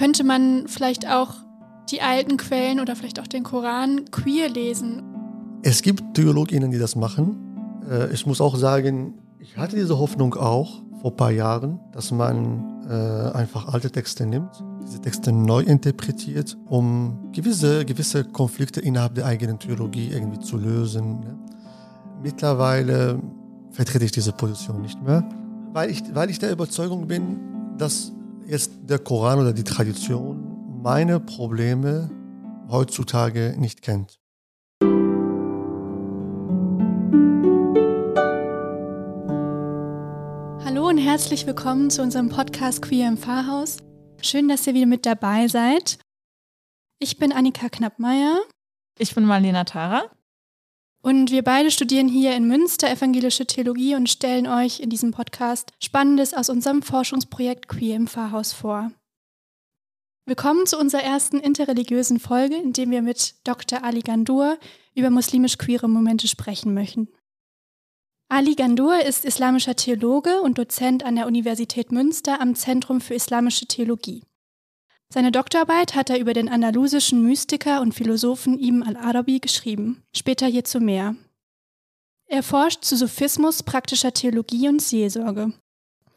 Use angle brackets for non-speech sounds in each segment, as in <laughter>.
Könnte man vielleicht auch die alten Quellen oder vielleicht auch den Koran queer lesen? Es gibt Theologinnen, die das machen. Äh, ich muss auch sagen, ich hatte diese Hoffnung auch vor ein paar Jahren, dass man äh, einfach alte Texte nimmt, diese Texte neu interpretiert, um gewisse, gewisse Konflikte innerhalb der eigenen Theologie irgendwie zu lösen. Ne? Mittlerweile vertrete ich diese Position nicht mehr, weil ich, weil ich der Überzeugung bin, dass jetzt der Koran oder die Tradition meine Probleme heutzutage nicht kennt. Hallo und herzlich willkommen zu unserem Podcast Queer im Pfarrhaus. Schön, dass ihr wieder mit dabei seid. Ich bin Annika Knappmeier. Ich bin Marlena Tara. Und wir beide studieren hier in Münster evangelische Theologie und stellen euch in diesem Podcast Spannendes aus unserem Forschungsprojekt Queer im Pfarrhaus vor. Willkommen zu unserer ersten interreligiösen Folge, in dem wir mit Dr. Ali Gandur über muslimisch-queere Momente sprechen möchten. Ali Gandur ist islamischer Theologe und Dozent an der Universität Münster am Zentrum für Islamische Theologie. Seine Doktorarbeit hat er über den andalusischen Mystiker und Philosophen Ibn al-Arabi geschrieben, später hierzu mehr. Er forscht zu Sophismus, praktischer Theologie und Seelsorge.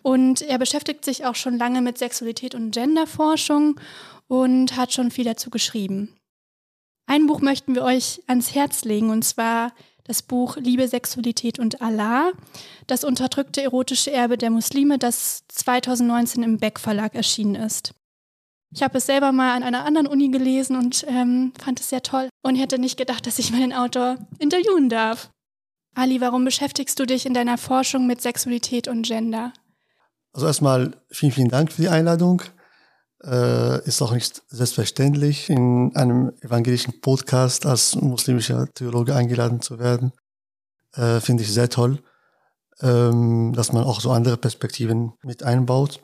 Und er beschäftigt sich auch schon lange mit Sexualität und Genderforschung und hat schon viel dazu geschrieben. Ein Buch möchten wir euch ans Herz legen, und zwar das Buch Liebe, Sexualität und Allah, das unterdrückte erotische Erbe der Muslime, das 2019 im Beck Verlag erschienen ist. Ich habe es selber mal an einer anderen Uni gelesen und ähm, fand es sehr toll und hätte nicht gedacht, dass ich mal den Autor interviewen darf. Ali, warum beschäftigst du dich in deiner Forschung mit Sexualität und Gender? Also erstmal vielen, vielen Dank für die Einladung. Äh, ist auch nicht selbstverständlich, in einem evangelischen Podcast als muslimischer Theologe eingeladen zu werden. Äh, Finde ich sehr toll, ähm, dass man auch so andere Perspektiven mit einbaut.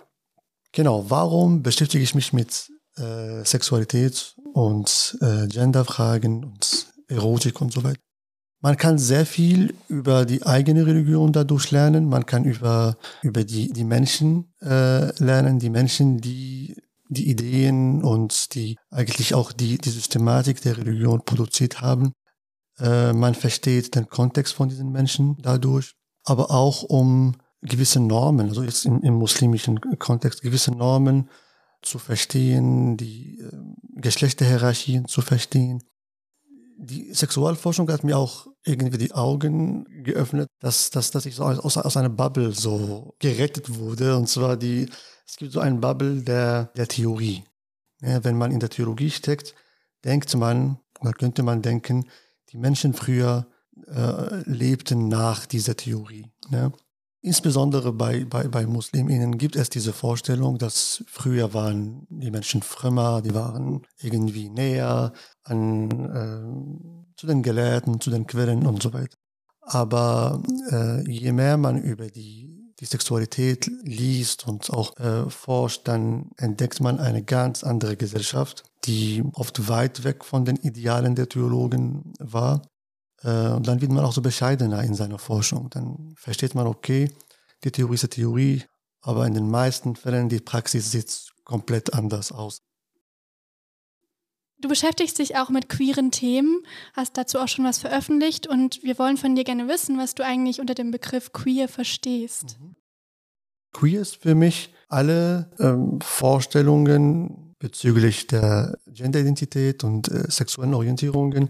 Genau, warum beschäftige ich mich mit äh, Sexualität und äh, Genderfragen und Erotik und so weiter? Man kann sehr viel über die eigene Religion dadurch lernen. Man kann über, über die, die Menschen äh, lernen, die Menschen, die die Ideen und die eigentlich auch die, die Systematik der Religion produziert haben. Äh, man versteht den Kontext von diesen Menschen dadurch, aber auch um gewisse Normen, also jetzt im, im muslimischen Kontext, gewisse Normen zu verstehen, die äh, Geschlechterhierarchien zu verstehen. Die Sexualforschung hat mir auch irgendwie die Augen geöffnet, dass, dass, dass ich so aus, aus einer Bubble so gerettet wurde. Und zwar die, es gibt so einen Bubble der, der Theorie. Ja, wenn man in der Theologie steckt, denkt man, oder könnte man denken, die Menschen früher äh, lebten nach dieser Theorie. Ne? Insbesondere bei, bei, bei Musliminnen gibt es diese Vorstellung, dass früher waren die Menschen frömmer, die waren irgendwie näher an, äh, zu den Gelehrten, zu den Quellen und so weiter. Aber äh, je mehr man über die, die Sexualität liest und auch äh, forscht, dann entdeckt man eine ganz andere Gesellschaft, die oft weit weg von den Idealen der Theologen war und dann wird man auch so bescheidener in seiner Forschung. Dann versteht man, okay, die Theorie ist die Theorie, aber in den meisten Fällen die Praxis sieht komplett anders aus. Du beschäftigst dich auch mit queeren Themen, hast dazu auch schon was veröffentlicht und wir wollen von dir gerne wissen, was du eigentlich unter dem Begriff queer verstehst. Mhm. Queer ist für mich alle ähm, Vorstellungen bezüglich der Genderidentität und äh, sexuellen Orientierungen,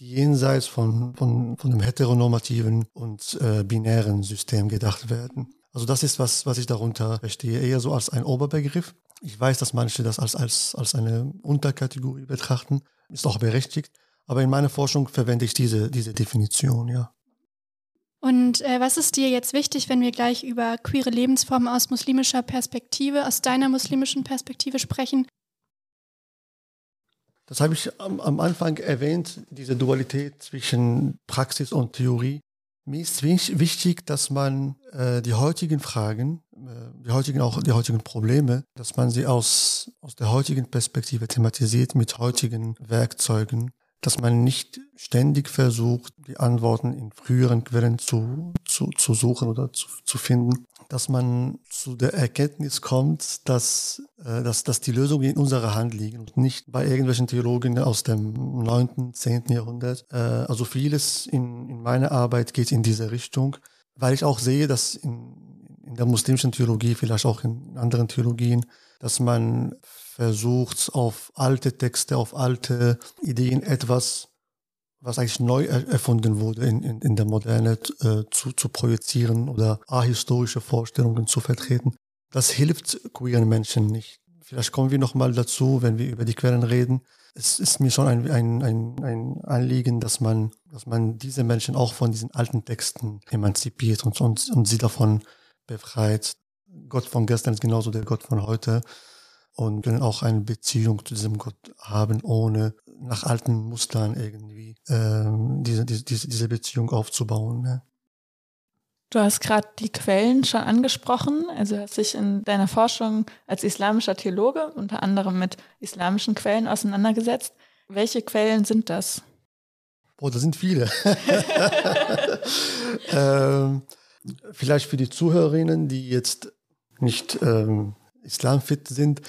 die jenseits von, von, von einem heteronormativen und äh, binären System gedacht werden. Also das ist, was, was ich darunter verstehe, eher so als ein Oberbegriff. Ich weiß, dass manche das als, als, als eine Unterkategorie betrachten, ist auch berechtigt, aber in meiner Forschung verwende ich diese, diese Definition, ja. Und äh, was ist dir jetzt wichtig, wenn wir gleich über queere Lebensformen aus muslimischer Perspektive, aus deiner muslimischen Perspektive sprechen? Das habe ich am, am Anfang erwähnt, diese Dualität zwischen Praxis und Theorie. Mir ist wichtig, dass man äh, die heutigen Fragen, äh, die heutigen auch die heutigen Probleme, dass man sie aus aus der heutigen Perspektive thematisiert mit heutigen Werkzeugen, dass man nicht ständig versucht, die Antworten in früheren Quellen zu zu, zu suchen oder zu, zu finden. dass man zu der Erkenntnis kommt, dass, äh, dass, dass die Lösungen in unserer Hand liegen und nicht bei irgendwelchen Theologen aus dem 9., 10. Jahrhundert. Äh, also vieles in, in meiner Arbeit geht in diese Richtung, weil ich auch sehe, dass in, in der muslimischen Theologie, vielleicht auch in anderen Theologien, dass man versucht, auf alte Texte, auf alte Ideen etwas was eigentlich neu erfunden wurde in, in, in der Moderne äh, zu, zu projizieren oder ahistorische Vorstellungen zu vertreten. Das hilft queeren Menschen nicht. Vielleicht kommen wir nochmal dazu, wenn wir über die Quellen reden. Es ist mir schon ein, ein, ein, ein Anliegen, dass man, dass man diese Menschen auch von diesen alten Texten emanzipiert und, und, und sie davon befreit. Gott von gestern ist genauso der Gott von heute und können auch eine Beziehung zu diesem Gott haben, ohne nach alten Mustern irgendwie ähm, diese, diese, diese Beziehung aufzubauen. Ne? Du hast gerade die Quellen schon angesprochen. Also hast dich in deiner Forschung als islamischer Theologe unter anderem mit islamischen Quellen auseinandergesetzt. Welche Quellen sind das? Boah, das sind viele. <laughs> <laughs> ähm, vielleicht für die Zuhörerinnen, die jetzt nicht ähm, islamfit sind,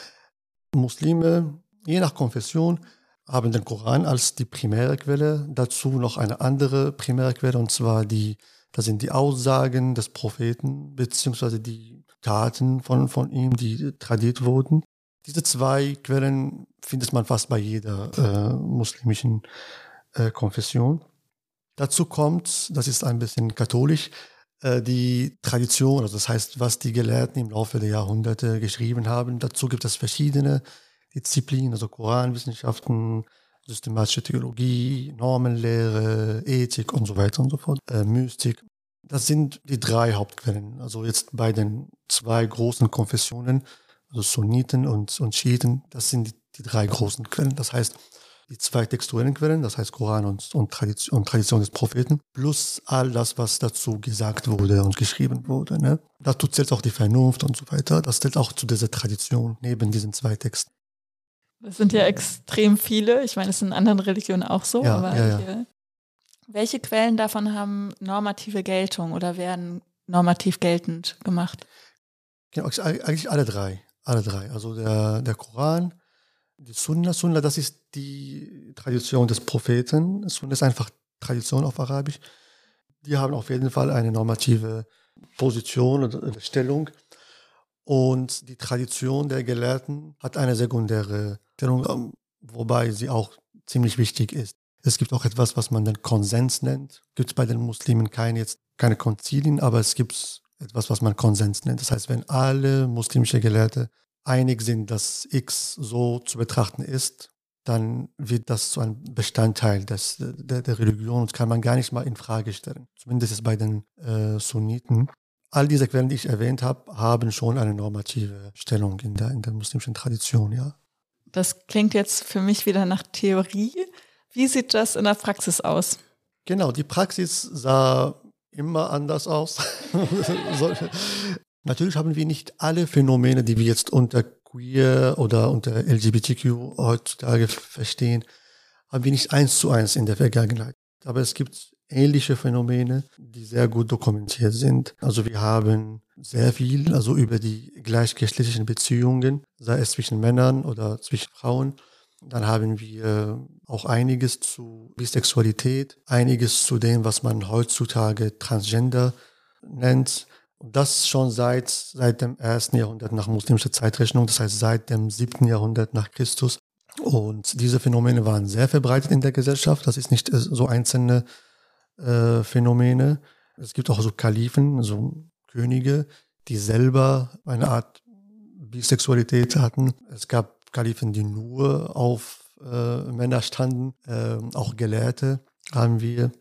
Muslime, je nach Konfession, haben den Koran als die primäre Quelle, dazu noch eine andere primäre Quelle, und zwar die, das sind die Aussagen des Propheten, beziehungsweise die Taten von, von ihm, die tradiert wurden. Diese zwei Quellen findet man fast bei jeder äh, muslimischen äh, Konfession. Dazu kommt, das ist ein bisschen katholisch, die Tradition, also das heißt, was die Gelehrten im Laufe der Jahrhunderte geschrieben haben. Dazu gibt es verschiedene Disziplinen, also Koranwissenschaften, systematische Theologie, Normenlehre, Ethik und so weiter und so fort, äh, Mystik. Das sind die drei Hauptquellen. Also jetzt bei den zwei großen Konfessionen, also Sunniten und, und Schiiten, das sind die, die drei großen Quellen. Das heißt, die zwei textuellen Quellen, das heißt Koran und, und, Tradition, und Tradition des Propheten, plus all das, was dazu gesagt wurde und geschrieben wurde. Ne? Dazu zählt auch die Vernunft und so weiter. Das zählt auch zu dieser Tradition neben diesen zwei Texten. Das sind ja extrem viele. Ich meine, es ist in anderen Religionen auch so. Ja, aber ja, ja. welche Quellen davon haben normative Geltung oder werden normativ geltend gemacht? Genau, eigentlich alle drei. Alle drei. Also der, der Koran, die Sunna, Sunna, das ist die Tradition des Propheten. Sunna ist einfach Tradition auf Arabisch. Die haben auf jeden Fall eine normative Position oder Stellung. Und die Tradition der Gelehrten hat eine sekundäre Stellung, ähm, wobei sie auch ziemlich wichtig ist. Es gibt auch etwas, was man den Konsens nennt. Gibt es bei den Muslimen keine, jetzt keine Konzilien, aber es gibt etwas, was man Konsens nennt. Das heißt, wenn alle muslimische Gelehrte einig sind, dass X so zu betrachten ist, dann wird das zu einem Bestandteil des, der, der Religion und kann man gar nicht mal in Frage stellen. Zumindest ist bei den äh, Sunniten. All diese Quellen, die ich erwähnt habe, haben schon eine normative Stellung in der, in der muslimischen Tradition, ja. Das klingt jetzt für mich wieder nach Theorie. Wie sieht das in der Praxis aus? Genau, die Praxis sah immer anders aus. <laughs> Natürlich haben wir nicht alle Phänomene, die wir jetzt unter queer oder unter LGBTQ heutzutage verstehen, haben wir nicht eins zu eins in der Vergangenheit. Aber es gibt ähnliche Phänomene, die sehr gut dokumentiert sind. Also wir haben sehr viel, also über die gleichgeschlechtlichen Beziehungen, sei es zwischen Männern oder zwischen Frauen. Dann haben wir auch einiges zu Bisexualität, einiges zu dem, was man heutzutage Transgender nennt. Und das schon seit, seit dem ersten Jahrhundert nach muslimischer Zeitrechnung, das heißt seit dem siebten Jahrhundert nach Christus. Und diese Phänomene waren sehr verbreitet in der Gesellschaft. Das ist nicht so einzelne äh, Phänomene. Es gibt auch so Kalifen, so Könige, die selber eine Art Bisexualität hatten. Es gab Kalifen, die nur auf äh, Männer standen, äh, auch Gelehrte haben wir,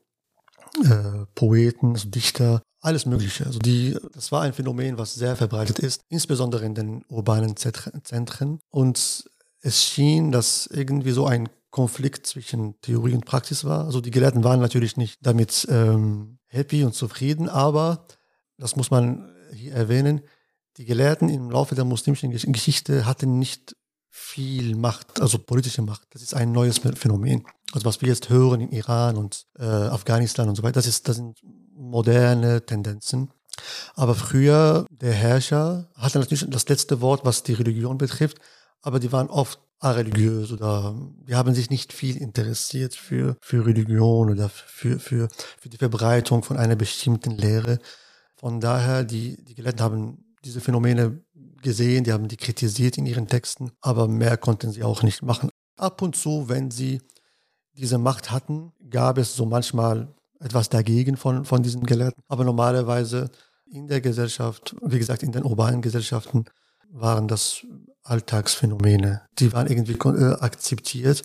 äh, Poeten, also Dichter, alles Mögliche. Also die, das war ein Phänomen, was sehr verbreitet ist, insbesondere in den urbanen Zentren. Und es schien, dass irgendwie so ein Konflikt zwischen Theorie und Praxis war. Also die Gelehrten waren natürlich nicht damit ähm, happy und zufrieden, aber das muss man hier erwähnen, die Gelehrten im Laufe der muslimischen Geschichte hatten nicht viel Macht, also politische Macht. Das ist ein neues Phänomen. Also was wir jetzt hören in Iran und äh, Afghanistan und so weiter, das, ist, das sind moderne Tendenzen. Aber früher, der Herrscher hatte natürlich das letzte Wort, was die Religion betrifft, aber die waren oft religiös oder die haben sich nicht viel interessiert für, für Religion oder für, für, für die Verbreitung von einer bestimmten Lehre. Von daher, die, die Gelehrten haben diese Phänomene gesehen, die haben die kritisiert in ihren Texten, aber mehr konnten sie auch nicht machen. Ab und zu, wenn sie diese Macht hatten, gab es so manchmal etwas dagegen von, von diesen Gelehrten. Aber normalerweise in der Gesellschaft, wie gesagt, in den urbanen Gesellschaften waren das Alltagsphänomene. Die waren irgendwie äh, akzeptiert.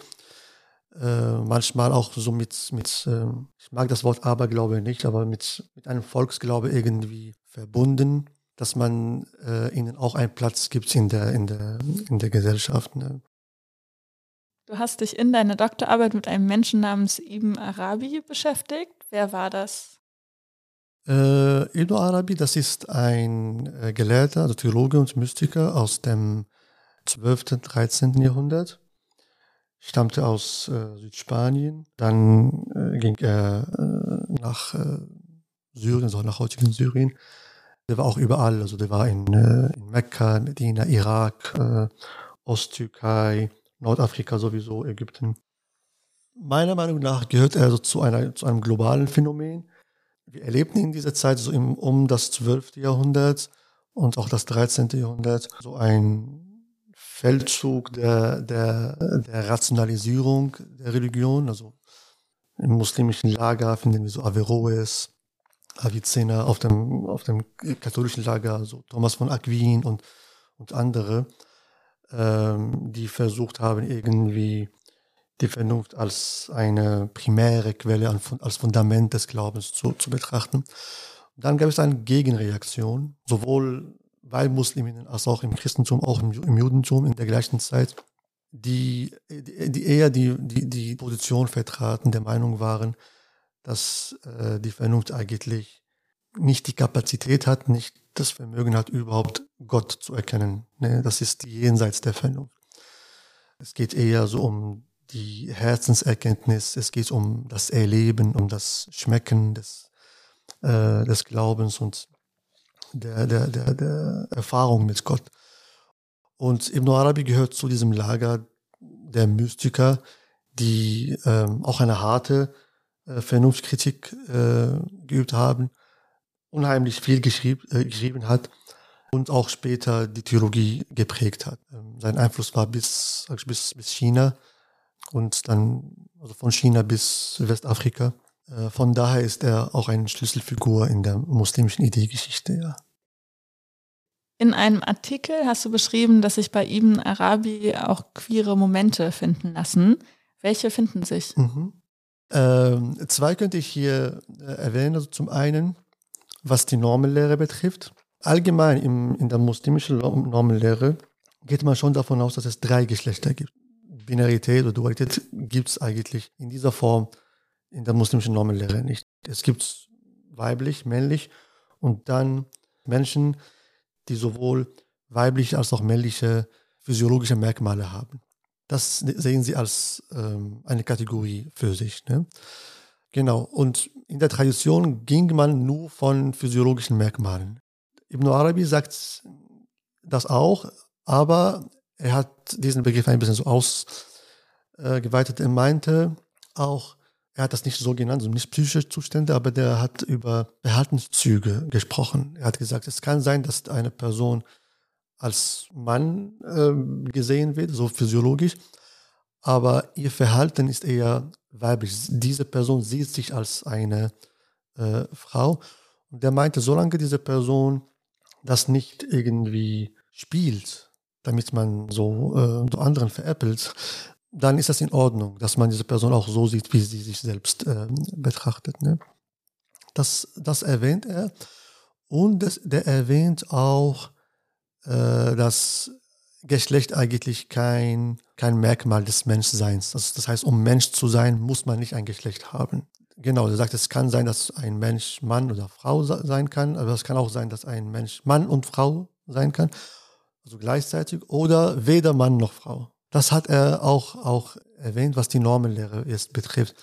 Äh, manchmal auch so mit, mit äh, ich mag das Wort Aberglaube nicht, aber mit, mit einem Volksglaube irgendwie verbunden, dass man äh, ihnen auch einen Platz gibt in der, in der, in der Gesellschaft. Ne? Du hast dich in deiner Doktorarbeit mit einem Menschen namens Ibn Arabi beschäftigt. Wer war das? Äh, Ibn Arabi, das ist ein äh, Gelehrter, also Theologe und Mystiker aus dem 12., 13. Jahrhundert. Stammte aus äh, Südspanien. Dann äh, ging er äh, nach äh, Syrien, also nach heutigen Syrien. Der war auch überall, also der war in, in Mekka, Medina, Irak, Osttürkei, Nordafrika sowieso, Ägypten. Meiner Meinung nach gehört er also zu, einer, zu einem globalen Phänomen wir erlebten in dieser Zeit so im, um das 12. Jahrhundert und auch das 13. Jahrhundert so ein Feldzug der, der, der Rationalisierung der Religion. Also im muslimischen Lager finden wir so Averroes, Avicenna, auf dem, auf dem katholischen Lager, so Thomas von Aquin und, und andere, die versucht haben, irgendwie die Vernunft als eine primäre Quelle, als Fundament des Glaubens zu, zu betrachten. Und dann gab es eine Gegenreaktion, sowohl bei Musliminnen als auch im Christentum, auch im, im Judentum in der gleichen Zeit, die, die, die eher die, die, die Position vertraten, der Meinung waren, dass äh, die Vernunft eigentlich nicht die Kapazität hat, nicht das Vermögen hat, überhaupt Gott zu erkennen. Ne? Das ist jenseits der Vernunft. Es geht eher so um die Herzenserkenntnis, es geht um das Erleben, um das Schmecken des, äh, des Glaubens und der, der, der, der Erfahrung mit Gott. Und Ibn Arabi gehört zu diesem Lager der Mystiker, die ähm, auch eine harte äh, Vernunftkritik äh, geübt haben, unheimlich viel geschrieb, äh, geschrieben hat und auch später die Theologie geprägt hat. Ähm, sein Einfluss war bis, bis, bis China und dann also von China bis Westafrika. Äh, von daher ist er auch eine Schlüsselfigur in der muslimischen Ideegeschichte, ja. In einem Artikel hast du beschrieben, dass sich bei Ibn Arabi auch queere Momente finden lassen. Welche finden sich? Mhm. Ähm, zwei könnte ich hier äh, erwähnen. Also zum einen, was die Normellehre betrifft. Allgemein im, in der muslimischen Normellehre geht man schon davon aus, dass es drei Geschlechter gibt. Binarität oder Dualität gibt es eigentlich in dieser Form in der muslimischen Normellehre nicht. Es gibt weiblich, männlich und dann Menschen, die sowohl weibliche als auch männliche physiologische Merkmale haben. Das sehen sie als ähm, eine Kategorie für sich. Ne? Genau. Und in der Tradition ging man nur von physiologischen Merkmalen. Ibn Arabi sagt das auch, aber er hat diesen Begriff ein bisschen so ausgeweitet. er meinte auch, er hat das nicht so genannt, so nicht psychische Zustände, aber der hat über Verhaltenszüge gesprochen. Er hat gesagt, es kann sein, dass eine Person als Mann äh, gesehen wird, so physiologisch, aber ihr Verhalten ist eher weiblich. Diese Person sieht sich als eine äh, Frau. Und der meinte, solange diese Person das nicht irgendwie spielt, damit man so, äh, anderen veräppelt, dann ist das in Ordnung, dass man diese Person auch so sieht, wie sie sich selbst äh, betrachtet. Ne? Das, das erwähnt er. Und das, der erwähnt auch, äh, dass Geschlecht eigentlich kein, kein Merkmal des Menschseins. Das, das heißt, um Mensch zu sein, muss man nicht ein Geschlecht haben. Genau, er sagt, es kann sein, dass ein Mensch Mann oder Frau sein kann, aber es kann auch sein, dass ein Mensch Mann und Frau sein kann also gleichzeitig, oder weder Mann noch Frau. Das hat er auch, auch erwähnt, was die Normenlehre jetzt betrifft.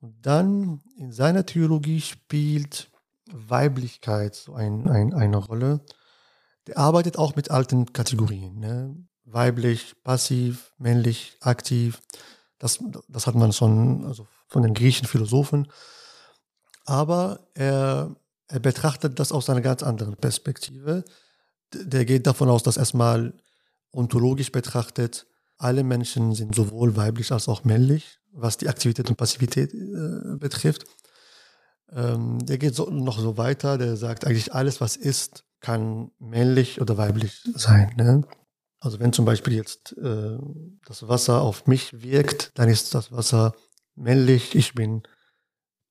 Und dann in seiner Theologie spielt Weiblichkeit so ein, ein, eine Rolle. Der arbeitet auch mit alten Kategorien. Ne? Weiblich, passiv, männlich, aktiv. Das, das hat man schon also von den griechischen Philosophen. Aber er, er betrachtet das aus einer ganz anderen Perspektive. Der geht davon aus, dass erstmal ontologisch betrachtet, alle Menschen sind sowohl weiblich als auch männlich, was die Aktivität und Passivität äh, betrifft. Ähm, der geht so, noch so weiter, der sagt eigentlich, alles, was ist, kann männlich oder weiblich sein. Ne? Also wenn zum Beispiel jetzt äh, das Wasser auf mich wirkt, dann ist das Wasser männlich, ich bin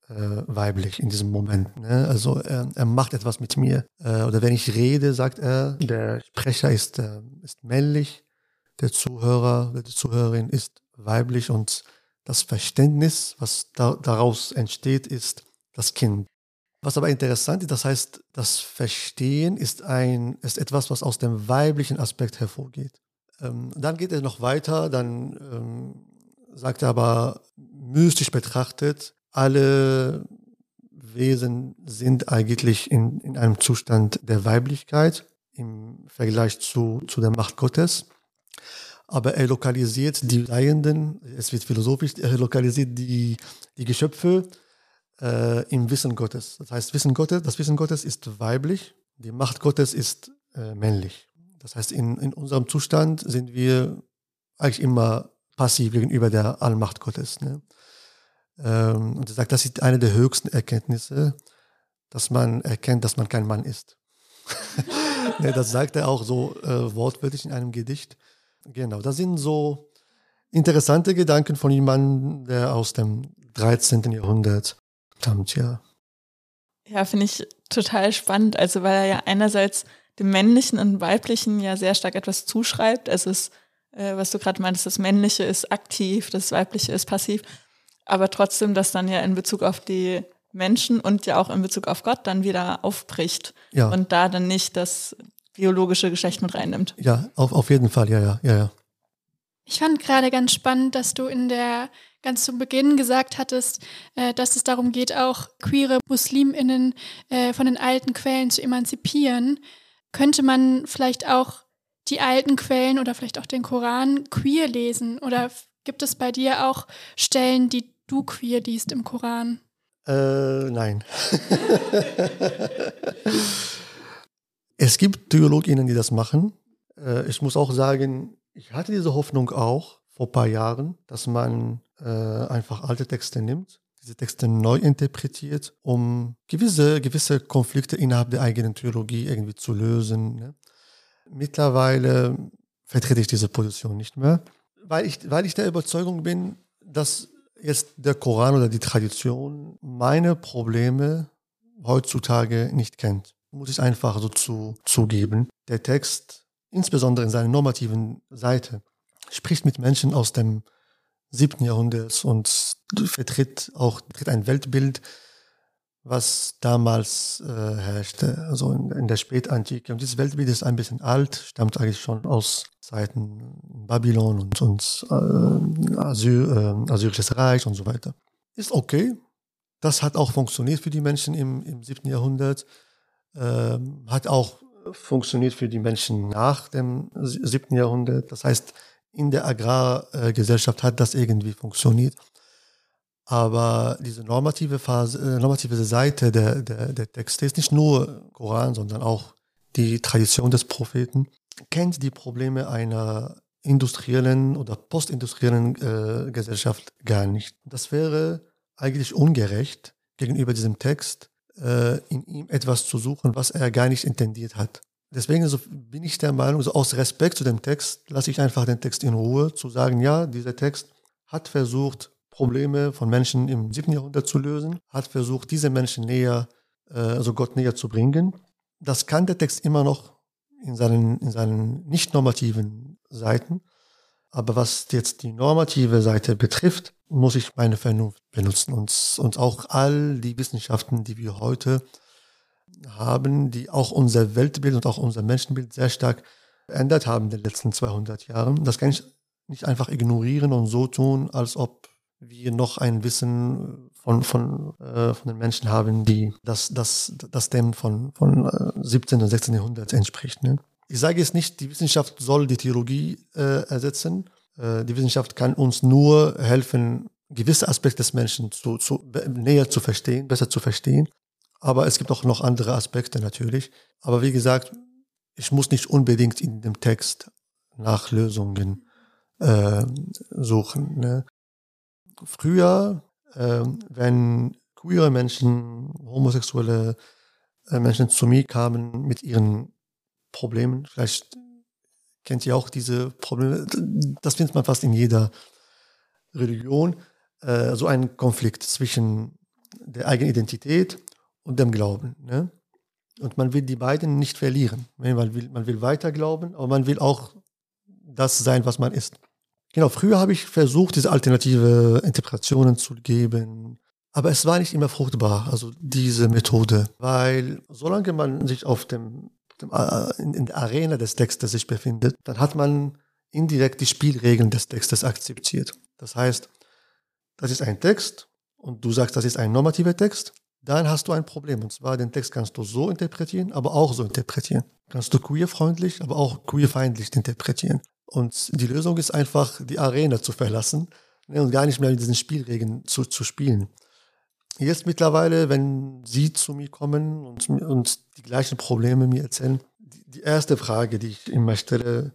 äh, weiblich in diesem Moment. Ne? Also er, er, macht etwas mit mir. Äh, oder wenn ich rede, sagt er, der Sprecher ist, äh, ist männlich, der Zuhörer, die Zuhörerin ist weiblich und das Verständnis, was da, daraus entsteht, ist das Kind. Was aber interessant ist, das heißt, das Verstehen ist, ein, ist etwas, was aus dem weiblichen Aspekt hervorgeht. Ähm, dann geht er noch weiter, dann ähm, sagt er aber, mystisch betrachtet, alle Wesen sind eigentlich in, in einem Zustand der Weiblichkeit im Vergleich zu, zu der Macht Gottes. Aber er lokalisiert die Seienden, es wird philosophisch, er lokalisiert die, die Geschöpfe äh, im Wissen Gottes. Das heißt, Wissen Gottes, das Wissen Gottes ist weiblich, die Macht Gottes ist äh, männlich. Das heißt, in, in unserem Zustand sind wir eigentlich immer passiv gegenüber der Allmacht Gottes. Ne? Ähm, und er sagt, das ist eine der höchsten Erkenntnisse, dass man erkennt, dass man kein Mann ist. <laughs> ne, das sagt er auch so äh, wortwörtlich in einem Gedicht. Genau, das sind so interessante Gedanken von jemandem, der aus dem 13. Jahrhundert stammt, ja. Ja, finde ich total spannend. Also, weil er ja einerseits dem Männlichen und Weiblichen ja sehr stark etwas zuschreibt. Es ist, äh, was du gerade meintest, das Männliche ist aktiv, das Weibliche ist passiv aber trotzdem das dann ja in Bezug auf die Menschen und ja auch in Bezug auf Gott dann wieder aufbricht ja. und da dann nicht das biologische Geschlecht mit reinnimmt. Ja, auf, auf jeden Fall, ja, ja, ja, ja. Ich fand gerade ganz spannend, dass du in der ganz zu Beginn gesagt hattest, äh, dass es darum geht, auch queere Musliminnen äh, von den alten Quellen zu emanzipieren. Könnte man vielleicht auch die alten Quellen oder vielleicht auch den Koran queer lesen? Oder gibt es bei dir auch Stellen, die du queer liest im Koran? Äh, nein. <laughs> es gibt Theologinnen, die das machen. Äh, ich muss auch sagen, ich hatte diese Hoffnung auch vor ein paar Jahren, dass man äh, einfach alte Texte nimmt, diese Texte neu interpretiert, um gewisse, gewisse Konflikte innerhalb der eigenen Theologie irgendwie zu lösen. Ne? Mittlerweile vertrete ich diese Position nicht mehr, weil ich, weil ich der Überzeugung bin, dass jetzt der Koran oder die Tradition meine Probleme heutzutage nicht kennt. Muss ich einfach so zu, zugeben. Der Text, insbesondere in seiner normativen Seite, spricht mit Menschen aus dem siebten Jahrhundert und vertritt auch vertritt ein Weltbild, was damals äh, herrschte, also in, in, der Spätantike. Und dieses Weltbild ist ein bisschen alt, stammt eigentlich schon aus Zeiten Babylon und, und äh, Assyr, äh, Assyrisches Reich und so weiter. Ist okay. Das hat auch funktioniert für die Menschen im, im 7. Jahrhundert. Ähm, hat auch funktioniert für die Menschen nach dem 7. Jahrhundert. Das heißt, in der Agrargesellschaft hat das irgendwie funktioniert. Aber diese normative Phase, äh, normative Seite der, der, der Texte ist nicht nur Koran, sondern auch die Tradition des Propheten, kennt die Probleme einer industriellen oder postindustriellen äh, Gesellschaft gar nicht. Das wäre eigentlich ungerecht gegenüber diesem Text, äh, in ihm etwas zu suchen, was er gar nicht intendiert hat. Deswegen also bin ich der Meinung, so aus Respekt zu dem Text lasse ich einfach den Text in Ruhe, zu sagen, ja, dieser Text hat versucht, Probleme von Menschen im 7. Jahrhundert zu lösen, hat versucht, diese Menschen näher, äh, also Gott näher zu bringen. Das kann der Text immer noch in seinen, in seinen nicht normativen Seiten. Aber was jetzt die normative Seite betrifft, muss ich meine Vernunft benutzen und, und auch all die Wissenschaften, die wir heute haben, die auch unser Weltbild und auch unser Menschenbild sehr stark verändert haben in den letzten 200 Jahren. Das kann ich nicht einfach ignorieren und so tun, als ob wir noch ein Wissen von, von, äh, von den Menschen haben, die das, das, das dem von, von 17. und 16. Jahrhundert entspricht. Ne? Ich sage jetzt nicht, die Wissenschaft soll die Theologie äh, ersetzen. Äh, die Wissenschaft kann uns nur helfen, gewisse Aspekte des Menschen zu, zu, näher zu verstehen, besser zu verstehen. Aber es gibt auch noch andere Aspekte natürlich. Aber wie gesagt, ich muss nicht unbedingt in dem Text nach Lösungen äh, suchen. Ne? Früher, äh, wenn queere Menschen, homosexuelle äh, Menschen zu mir kamen mit ihren Problemen, vielleicht kennt ihr auch diese Probleme, das findet man fast in jeder Religion, äh, so ein Konflikt zwischen der eigenen Identität und dem Glauben. Ne? Und man will die beiden nicht verlieren. Man will, man will weiter glauben, aber man will auch das sein, was man ist. Genau, früher habe ich versucht, diese alternative Interpretationen zu geben, aber es war nicht immer fruchtbar, also diese Methode, weil solange man sich auf dem, dem äh, in der Arena des Textes sich befindet, dann hat man indirekt die Spielregeln des Textes akzeptiert. Das heißt, das ist ein Text und du sagst, das ist ein normativer Text, dann hast du ein Problem. Und zwar, den Text kannst du so interpretieren, aber auch so interpretieren. Kannst du queerfreundlich, aber auch queerfeindlich interpretieren. Und die Lösung ist einfach, die Arena zu verlassen ne, und gar nicht mehr mit diesen Spielregeln zu, zu spielen. Jetzt mittlerweile, wenn Sie zu mir kommen und, und die gleichen Probleme mir erzählen, die, die erste Frage, die ich immer stelle,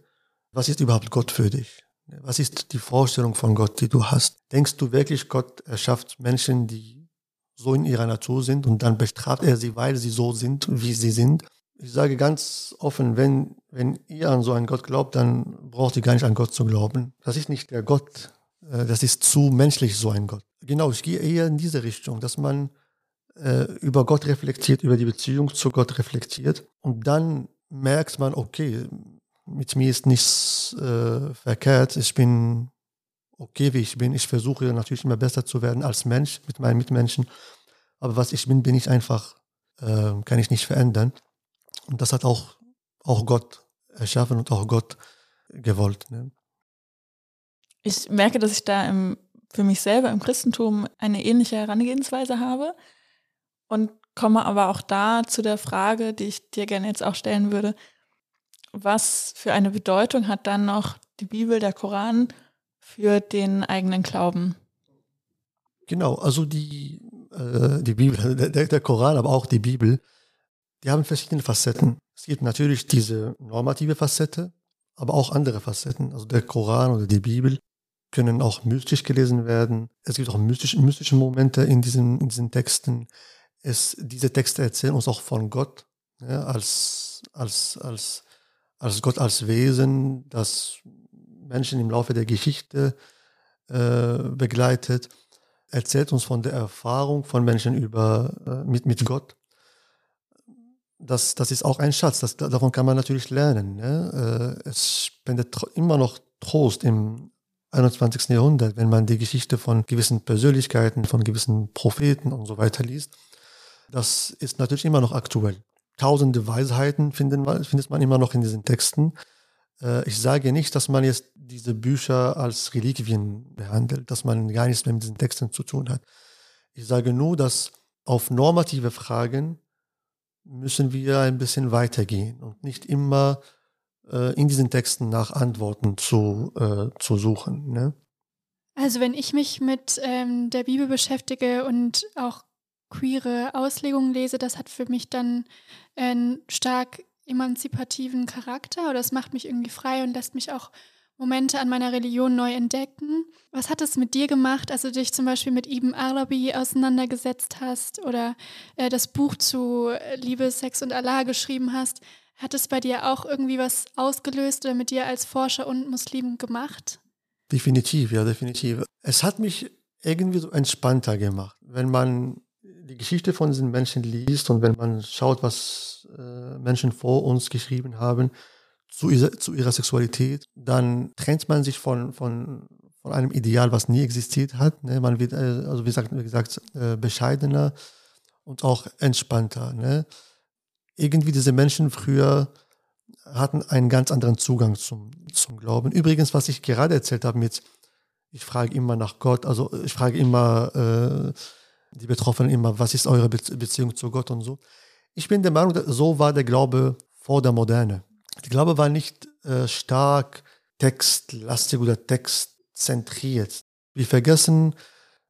was ist überhaupt Gott für dich? Was ist die Vorstellung von Gott, die du hast? Denkst du wirklich, Gott erschafft Menschen, die so in ihrer Natur sind und dann bestraft er sie, weil sie so sind, wie sie sind? Ich sage ganz offen, wenn, wenn ihr an so einen Gott glaubt, dann braucht ihr gar nicht an Gott zu glauben. Das ist nicht der Gott, äh, das ist zu menschlich, so ein Gott. Genau, ich gehe eher in diese Richtung, dass man äh, über Gott reflektiert, über die Beziehung zu Gott reflektiert und dann merkt man, okay, mit mir ist nichts äh, verkehrt, ich bin okay, wie ich bin. Ich versuche natürlich immer besser zu werden als Mensch mit meinen Mitmenschen, aber was ich bin, bin ich einfach, äh, kann ich nicht verändern. Und das hat auch, auch Gott erschaffen und auch Gott gewollt. Ne? Ich merke, dass ich da im, für mich selber im Christentum eine ähnliche Herangehensweise habe und komme aber auch da zu der Frage, die ich dir gerne jetzt auch stellen würde. Was für eine Bedeutung hat dann noch die Bibel, der Koran für den eigenen Glauben? Genau, also die, äh, die Bibel, <laughs> der, der Koran, aber auch die Bibel die haben verschiedene Facetten. Es gibt natürlich diese normative Facette, aber auch andere Facetten. Also der Koran oder die Bibel können auch mystisch gelesen werden. Es gibt auch mystische, mystische Momente in diesen, in diesen Texten. Es, diese Texte erzählen uns auch von Gott ja, als, als, als, als Gott als Wesen, das Menschen im Laufe der Geschichte äh, begleitet. Erzählt uns von der Erfahrung von Menschen über, äh, mit, mit Gott das, das ist auch ein Schatz. Das, davon kann man natürlich lernen. Ne? Äh, es spendet immer noch Trost im 21. Jahrhundert, wenn man die Geschichte von gewissen Persönlichkeiten, von gewissen Propheten und so weiter liest. Das ist natürlich immer noch aktuell. Tausende Weisheiten finden, findet man immer noch in diesen Texten. Äh, ich sage nicht, dass man jetzt diese Bücher als Reliquien behandelt, dass man gar nichts mehr mit diesen Texten zu tun hat. Ich sage nur, dass auf normative Fragen müssen wir ein bisschen weitergehen und nicht immer äh, in diesen Texten nach Antworten zu, äh, zu suchen. Ne? Also wenn ich mich mit ähm, der Bibel beschäftige und auch queere Auslegungen lese, das hat für mich dann einen stark emanzipativen Charakter oder es macht mich irgendwie frei und lässt mich auch Momente an meiner Religion neu entdecken. Was hat es mit dir gemacht, als du dich zum Beispiel mit Ibn Arabi auseinandergesetzt hast oder äh, das Buch zu Liebe, Sex und Allah geschrieben hast? Hat es bei dir auch irgendwie was ausgelöst oder mit dir als Forscher und Muslim gemacht? Definitiv, ja, definitiv. Es hat mich irgendwie so entspannter gemacht, wenn man die Geschichte von diesen Menschen liest und wenn man schaut, was äh, Menschen vor uns geschrieben haben zu, zu ihrer Sexualität, dann trennt man sich von, von, von einem Ideal, was nie existiert hat. Ne? Man wird, äh, also wie gesagt, wie gesagt äh, bescheidener und auch entspannter. Ne? Irgendwie diese Menschen früher hatten einen ganz anderen Zugang zum, zum Glauben. Übrigens, was ich gerade erzählt habe mit Ich frage immer nach Gott, also ich frage immer äh, die Betroffenen immer, was ist eure Be Beziehung zu Gott und so. Ich bin der Meinung, so war der Glaube vor der Moderne. Der Glaube war nicht äh, stark textlastig oder textzentriert. Wir vergessen,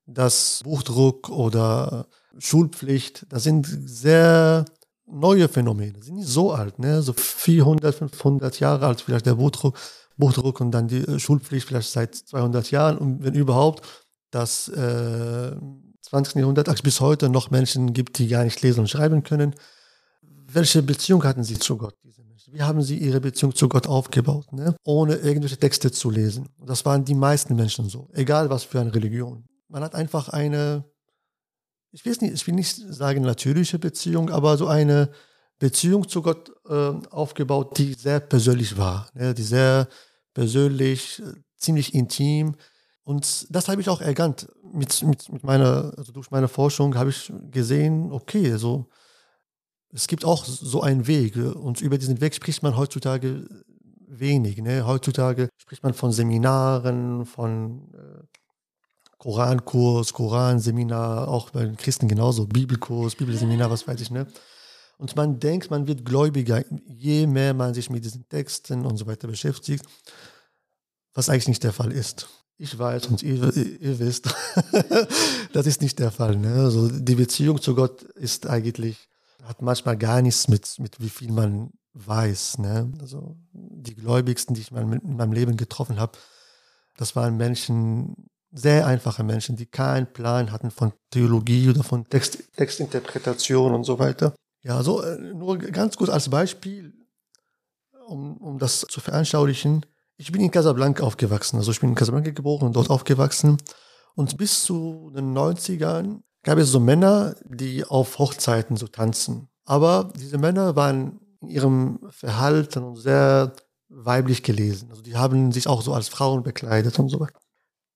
dass Buchdruck oder Schulpflicht, das sind sehr neue Phänomene, sind nicht so alt, ne? so 400, 500 Jahre alt vielleicht der Buchdruck, Buchdruck und dann die äh, Schulpflicht vielleicht seit 200 Jahren und wenn überhaupt, dass äh, 20. Jahrhundert bis heute noch Menschen gibt, die gar nicht lesen und schreiben können. Welche Beziehung hatten sie zu Gott, diese? Wie haben sie ihre Beziehung zu Gott aufgebaut, ne? ohne irgendwelche Texte zu lesen? Das waren die meisten Menschen so, egal was für eine Religion. Man hat einfach eine, ich will nicht, ich will nicht sagen natürliche Beziehung, aber so eine Beziehung zu Gott äh, aufgebaut, die sehr persönlich war, ne? die sehr persönlich, ziemlich intim. Und das habe ich auch erkannt. Mit, mit, mit meiner, also durch meine Forschung habe ich gesehen, okay, so, es gibt auch so einen Weg. Und über diesen Weg spricht man heutzutage wenig. Ne? Heutzutage spricht man von Seminaren, von äh, Korankurs, Koranseminar, auch bei den Christen genauso, Bibelkurs, Bibelseminar, was weiß ich, ne? Und man denkt, man wird gläubiger, je mehr man sich mit diesen Texten und so weiter beschäftigt, was eigentlich nicht der Fall ist. Ich weiß und ihr, ihr wisst, <laughs> das ist nicht der Fall. Ne? Also die Beziehung zu Gott ist eigentlich, hat manchmal gar nichts mit, mit wie viel man weiß. Ne? Also die Gläubigsten, die ich in meinem Leben getroffen habe, das waren Menschen, sehr einfache Menschen, die keinen Plan hatten von Theologie oder von Text, Textinterpretation und so weiter. Ja, so äh, nur ganz kurz als Beispiel, um, um das zu veranschaulichen. Ich bin in Casablanca aufgewachsen. Also ich bin in Casablanca geboren und dort aufgewachsen. Und bis zu den 90ern gab es so Männer, die auf Hochzeiten so tanzen. Aber diese Männer waren in ihrem Verhalten sehr weiblich gelesen. Also die haben sich auch so als Frauen bekleidet und so weiter.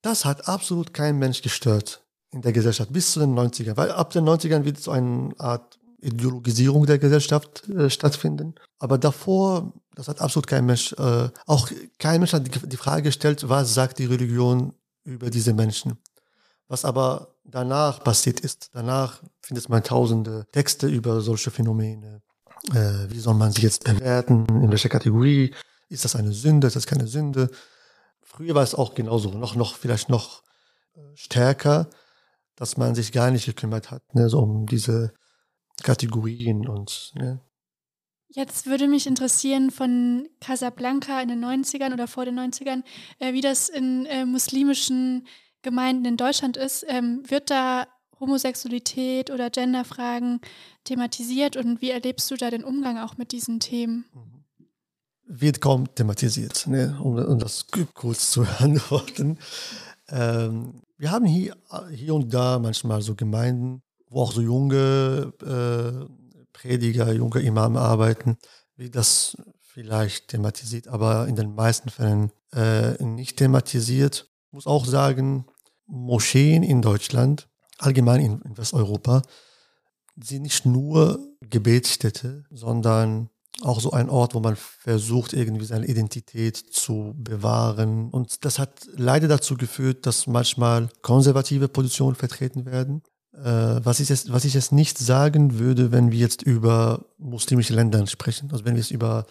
Das hat absolut kein Mensch gestört in der Gesellschaft bis zu den 90ern. Weil ab den 90ern wird so eine Art Ideologisierung der Gesellschaft äh, stattfinden. Aber davor, das hat absolut kein Mensch, äh, auch kein Mensch hat die, die Frage gestellt, was sagt die Religion über diese Menschen. Was aber danach passiert ist, danach findet man tausende Texte über solche Phänomene. Äh, wie soll man sie jetzt bewerten? In welcher Kategorie? Ist das eine Sünde? Ist das keine Sünde? Früher war es auch genauso, noch, noch, vielleicht noch äh, stärker, dass man sich gar nicht gekümmert hat, ne, so um diese Kategorien und ne. Jetzt würde mich interessieren von Casablanca in den 90ern oder vor den 90ern, äh, wie das in äh, muslimischen Gemeinden in Deutschland ist. Ähm, wird da Homosexualität oder Genderfragen thematisiert und wie erlebst du da den Umgang auch mit diesen Themen? Mhm. Wird kaum thematisiert, ne? um, um das kurz zu <laughs> beantworten. Ähm, wir haben hier, hier und da manchmal so Gemeinden, wo auch so junge äh, Prediger, junge Imame arbeiten, wie das vielleicht thematisiert, aber in den meisten Fällen äh, nicht thematisiert. Ich muss auch sagen, Moscheen in Deutschland, allgemein in, Westeuropa, sind nicht nur Gebetsstätte, sondern auch so ein Ort, wo man versucht, irgendwie seine Identität zu bewahren. Und das hat leider dazu geführt, dass manchmal konservative Positionen vertreten werden, äh, was, ich jetzt, was ich jetzt nicht sagen würde, wenn wir jetzt über muslimische Länder sprechen. Also wenn wir jetzt über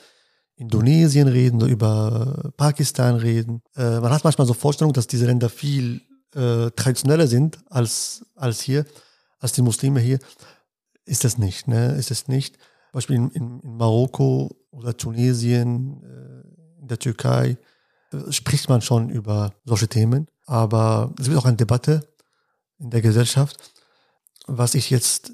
Indonesien reden oder über Pakistan reden. Äh, man hat manchmal so Vorstellungen, dass diese Länder viel äh, traditioneller sind als, als hier, als die Muslime hier. Ist das nicht, ne? Ist es nicht. Beispiel in, in, in Marokko oder Tunesien, äh, in der Türkei, äh, spricht man schon über solche Themen. Aber es wird auch eine Debatte in der Gesellschaft was ich jetzt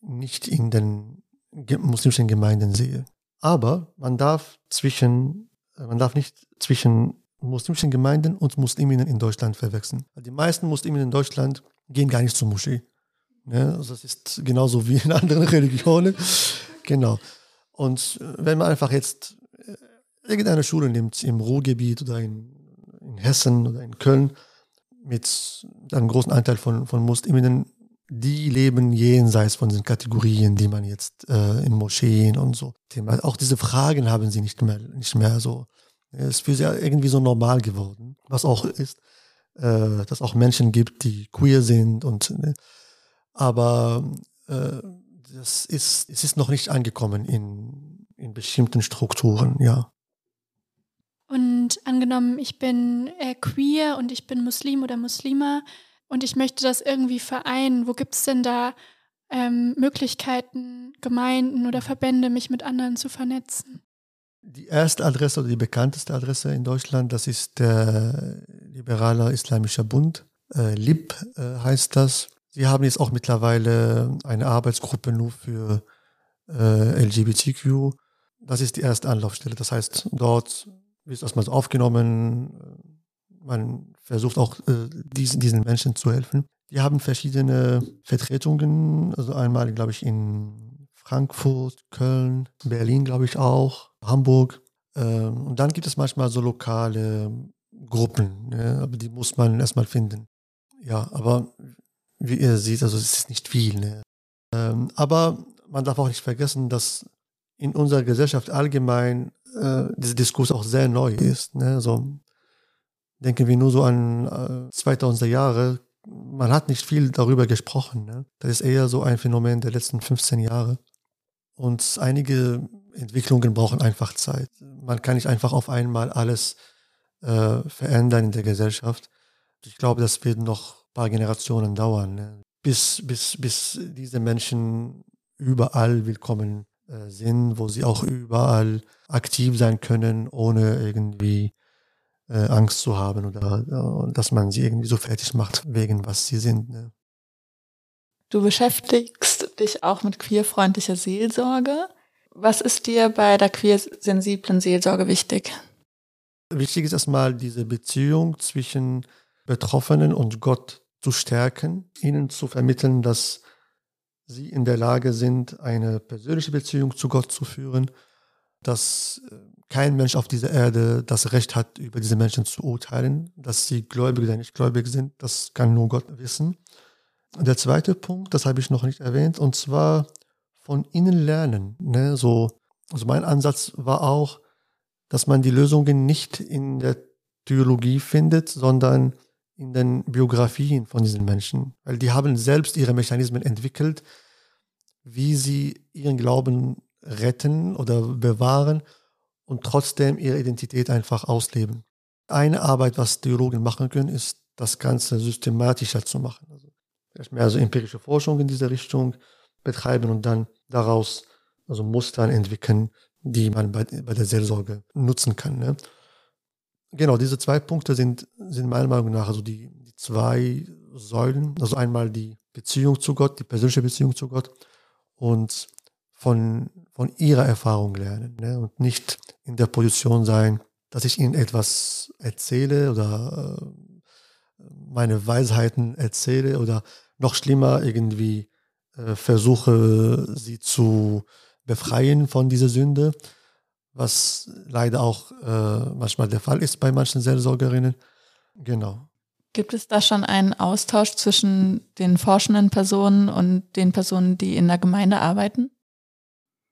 nicht in den muslimischen Gemeinden sehe. Aber man darf zwischen, äh, man darf nicht zwischen muslimischen Gemeinden und Musliminnen in Deutschland verwechseln. Die meisten Musliminnen in Deutschland gehen gar nicht zur Moschee. Ne? Also das ist genauso wie in anderen <laughs> Religionen. Genau. Und äh, wenn man einfach jetzt äh, irgendeine Schule nimmt im Ruhrgebiet oder in, in Hessen oder in Köln mit einem großen Anteil von, von Musliminnen, die leben jenseits von den Kategorien, die man jetzt äh, in Moscheen und so. Auch diese Fragen haben sie nicht mehr, nicht mehr so. Es ist für sie irgendwie so normal geworden, was auch ist. äh, dass auch Menschen gibt, die queer sind und ne? aber äh, das ist, es ist noch nicht angekommen in, in bestimmten Strukturen, ja. Und angenommen, ich bin äh, queer und ich bin Muslim oder Muslima und ich möchte das irgendwie vereinen, wo gibt es denn da ähm, Möglichkeiten, Gemeinden oder Verbände, mich mit anderen zu vernetzen? Die erste Adresse oder die bekannteste Adresse in Deutschland, das ist der Liberaler Islamischer Bund. Äh, LIB äh, heißt das. Sie haben jetzt auch mittlerweile eine Arbeitsgruppe nur für äh, LGBTQ. Das ist die erste Anlaufstelle. Das heißt, dort wird erstmal so aufgenommen. Man versucht auch äh, diesen, diesen Menschen zu helfen. Die haben verschiedene Vertretungen. Also einmal, glaube ich, in Frankfurt, Köln, Berlin, glaube ich auch. Hamburg. Ähm, und dann gibt es manchmal so lokale Gruppen, ne? aber die muss man erstmal finden. Ja, aber wie ihr seht, also es ist nicht viel. Ne? Ähm, aber man darf auch nicht vergessen, dass in unserer Gesellschaft allgemein äh, dieser Diskurs auch sehr neu ist. Ne? Also denken wir nur so an äh, 2000er Jahre. Man hat nicht viel darüber gesprochen. Ne? Das ist eher so ein Phänomen der letzten 15 Jahre. Und einige Entwicklungen brauchen einfach Zeit. Man kann nicht einfach auf einmal alles äh, verändern in der Gesellschaft. Ich glaube, das wird noch ein paar Generationen dauern, ne? bis, bis, bis diese Menschen überall willkommen äh, sind, wo sie auch überall aktiv sein können, ohne irgendwie äh, Angst zu haben oder äh, dass man sie irgendwie so fertig macht, wegen was sie sind. Ne? Du beschäftigst dich auch mit queerfreundlicher Seelsorge. Was ist dir bei der queersensiblen Seelsorge wichtig? Wichtig ist erstmal diese Beziehung zwischen Betroffenen und Gott zu stärken, ihnen zu vermitteln, dass sie in der Lage sind, eine persönliche Beziehung zu Gott zu führen, dass äh, kein Mensch auf dieser Erde das Recht hat, über diese Menschen zu urteilen, dass sie gläubig oder nicht gläubig sind, das kann nur Gott wissen. Der zweite Punkt, das habe ich noch nicht erwähnt, und zwar von ihnen lernen. Ne? So, also mein Ansatz war auch, dass man die Lösungen nicht in der Theologie findet, sondern in den Biografien von diesen Menschen. Weil die haben selbst ihre Mechanismen entwickelt, wie sie ihren Glauben retten oder bewahren und trotzdem ihre Identität einfach ausleben. Eine Arbeit, was Theologen machen können, ist, das Ganze systematischer zu machen. Also vielleicht mehr so empirische Forschung in diese Richtung betreiben und dann daraus also Mustern entwickeln, die man bei, bei der Seelsorge nutzen kann. Ne? Genau, diese zwei Punkte sind, sind meiner Meinung nach also die, die zwei Säulen. Also einmal die Beziehung zu Gott, die persönliche Beziehung zu Gott und von, von ihrer Erfahrung lernen ne? und nicht in der Position sein, dass ich ihnen etwas erzähle oder äh, meine Weisheiten erzähle oder noch schlimmer irgendwie äh, versuche, sie zu befreien von dieser Sünde, was leider auch äh, manchmal der Fall ist bei manchen Seelsorgerinnen. Genau. Gibt es da schon einen Austausch zwischen den forschenden Personen und den Personen, die in der Gemeinde arbeiten?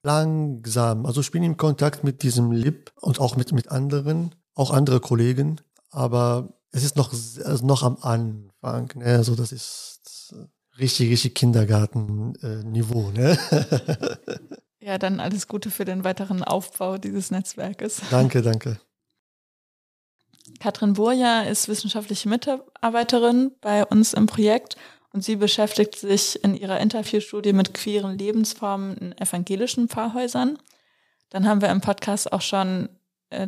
Langsam. Also ich bin in Kontakt mit diesem Lib und auch mit, mit anderen, auch andere Kollegen, aber es ist noch, also noch am Anfang. Ne? Also das ist richtig, richtig Kindergarten-Niveau. Ne? <laughs> ja, dann alles Gute für den weiteren Aufbau dieses Netzwerkes. Danke, danke. Katrin Burja ist wissenschaftliche Mitarbeiterin bei uns im Projekt und sie beschäftigt sich in ihrer Interviewstudie mit queeren Lebensformen in evangelischen Pfarrhäusern. Dann haben wir im Podcast auch schon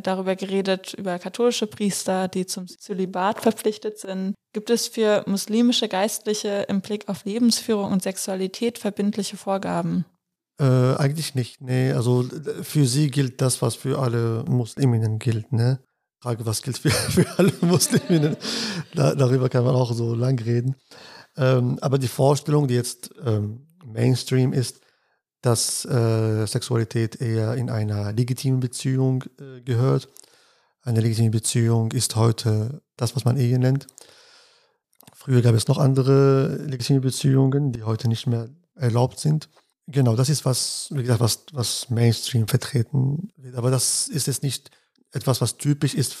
darüber geredet, über katholische Priester, die zum Zölibat verpflichtet sind. Gibt es für muslimische Geistliche im Blick auf Lebensführung und Sexualität verbindliche Vorgaben? Äh, eigentlich nicht, nee. Also für sie gilt das, was für alle Musliminnen gilt, ne? Frage, was gilt für, <laughs> für alle Musliminnen? Da, darüber kann man auch so lang reden. Ähm, aber die Vorstellung, die jetzt ähm, Mainstream ist, dass äh, Sexualität eher in einer legitimen Beziehung äh, gehört. Eine legitime Beziehung ist heute das, was man Ehe nennt. Früher gab es noch andere legitime Beziehungen, die heute nicht mehr erlaubt sind. Genau, das ist was, wie gesagt, was, was Mainstream vertreten wird. Aber das ist jetzt nicht etwas, was typisch ist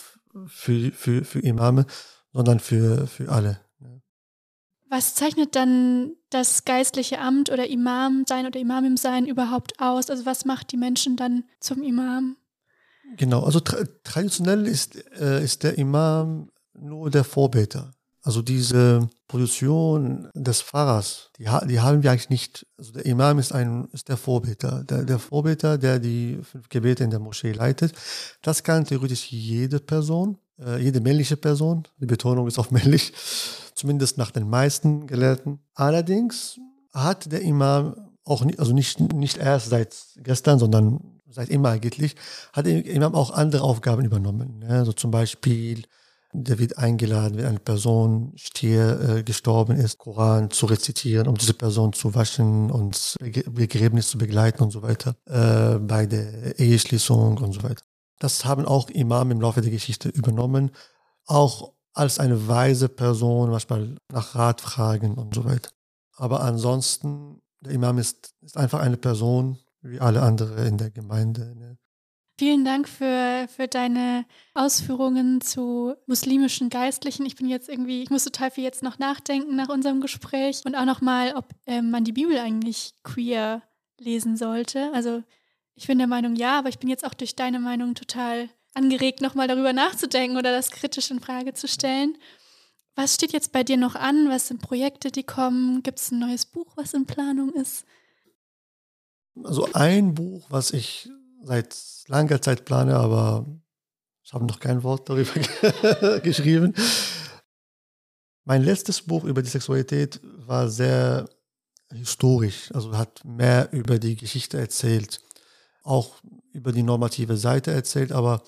für, für, für Imame, sondern für, für alle. Was zeichnet dann das geistliche Amt oder Imam sein oder Imamim sein überhaupt aus? Also was macht die Menschen dann zum Imam? Genau, also tra traditionell ist, äh, ist der Imam nur der Vorbeter. Also diese Position des Pfarrers, die, die haben wir eigentlich nicht. Also der Imam ist ein ist der Vorbeter, der, der Vorbeter, der die fünf Gebete in der Moschee leitet. Das kann theoretisch jede Person, äh, jede männliche Person. Die Betonung ist auf männlich zumindest nach den meisten Gelehrten. Allerdings hat der Imam auch nicht, also nicht, nicht erst seit gestern, sondern seit immer eigentlich, hat der Imam auch andere Aufgaben übernommen. Ne? Also zum Beispiel, der wird eingeladen, wenn eine Person stier, äh, gestorben ist, Koran zu rezitieren, um diese Person zu waschen und Begräbnis zu begleiten und so weiter, äh, bei der Eheschließung und so weiter. Das haben auch Imam im Laufe der Geschichte übernommen. Auch als eine weise Person, manchmal nach Rat fragen und so weiter. Aber ansonsten, der Imam ist, ist einfach eine Person, wie alle anderen in der Gemeinde. Ne? Vielen Dank für, für deine Ausführungen zu muslimischen Geistlichen. Ich bin jetzt irgendwie, ich muss total viel jetzt noch nachdenken nach unserem Gespräch und auch nochmal, ob ähm, man die Bibel eigentlich queer lesen sollte. Also ich bin der Meinung, ja, aber ich bin jetzt auch durch deine Meinung total angeregt, nochmal darüber nachzudenken oder das kritisch in Frage zu stellen. Was steht jetzt bei dir noch an? Was sind Projekte, die kommen? Gibt es ein neues Buch, was in Planung ist? Also ein Buch, was ich seit langer Zeit plane, aber ich habe noch kein Wort darüber <laughs> geschrieben. Mein letztes Buch über die Sexualität war sehr historisch, also hat mehr über die Geschichte erzählt, auch über die normative Seite erzählt, aber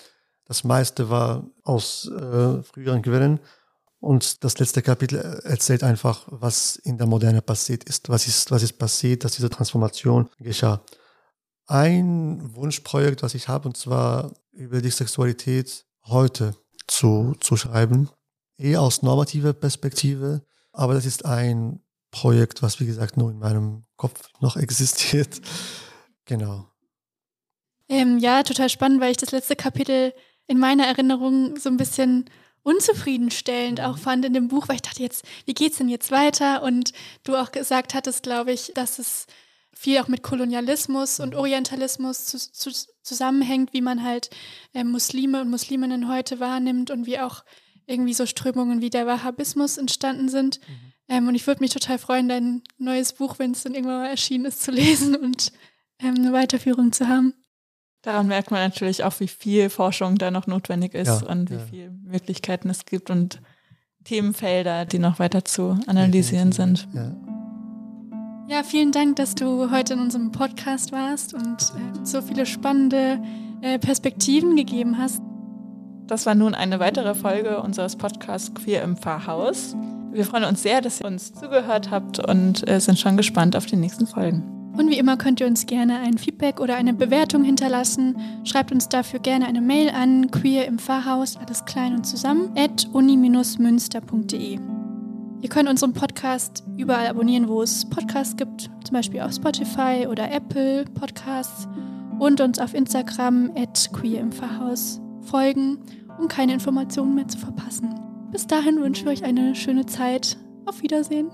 das meiste war aus äh, früheren Quellen. Und das letzte Kapitel erzählt einfach, was in der Moderne passiert ist, was ist, was ist passiert, dass diese Transformation geschah. Ein Wunschprojekt, was ich habe, und zwar über die Sexualität heute zu, zu schreiben, eher aus normativer Perspektive, aber das ist ein Projekt, was wie gesagt nur in meinem Kopf noch <laughs> existiert. Genau. Ähm, ja, total spannend, weil ich das letzte Kapitel in meiner Erinnerung so ein bisschen unzufriedenstellend auch fand in dem Buch, weil ich dachte jetzt, wie geht's denn jetzt weiter? Und du auch gesagt hattest, glaube ich, dass es viel auch mit Kolonialismus und Orientalismus zu, zu, zusammenhängt, wie man halt äh, Muslime und Musliminnen heute wahrnimmt und wie auch irgendwie so Strömungen wie der Wahhabismus entstanden sind. Mhm. Ähm, und ich würde mich total freuen, dein neues Buch, wenn es dann irgendwann mal erschienen ist, zu lesen und ähm, eine Weiterführung zu haben. Daran merkt man natürlich auch, wie viel Forschung da noch notwendig ist ja, und wie ja. viele Möglichkeiten es gibt und Themenfelder, die noch weiter zu analysieren sind. Ja. ja, vielen Dank, dass du heute in unserem Podcast warst und äh, so viele spannende äh, Perspektiven gegeben hast. Das war nun eine weitere Folge unseres Podcasts Queer im Pfarrhaus. Wir freuen uns sehr, dass ihr uns zugehört habt und äh, sind schon gespannt auf die nächsten Folgen. Und wie immer könnt ihr uns gerne ein Feedback oder eine Bewertung hinterlassen. Schreibt uns dafür gerne eine Mail an queer im Pfarrhaus, alles klein und zusammen, at uni-münster.de. Ihr könnt unseren Podcast überall abonnieren, wo es Podcasts gibt, zum Beispiel auf Spotify oder Apple Podcasts und uns auf Instagram at queer im Pfarrhaus folgen, um keine Informationen mehr zu verpassen. Bis dahin wünschen wir euch eine schöne Zeit. Auf Wiedersehen.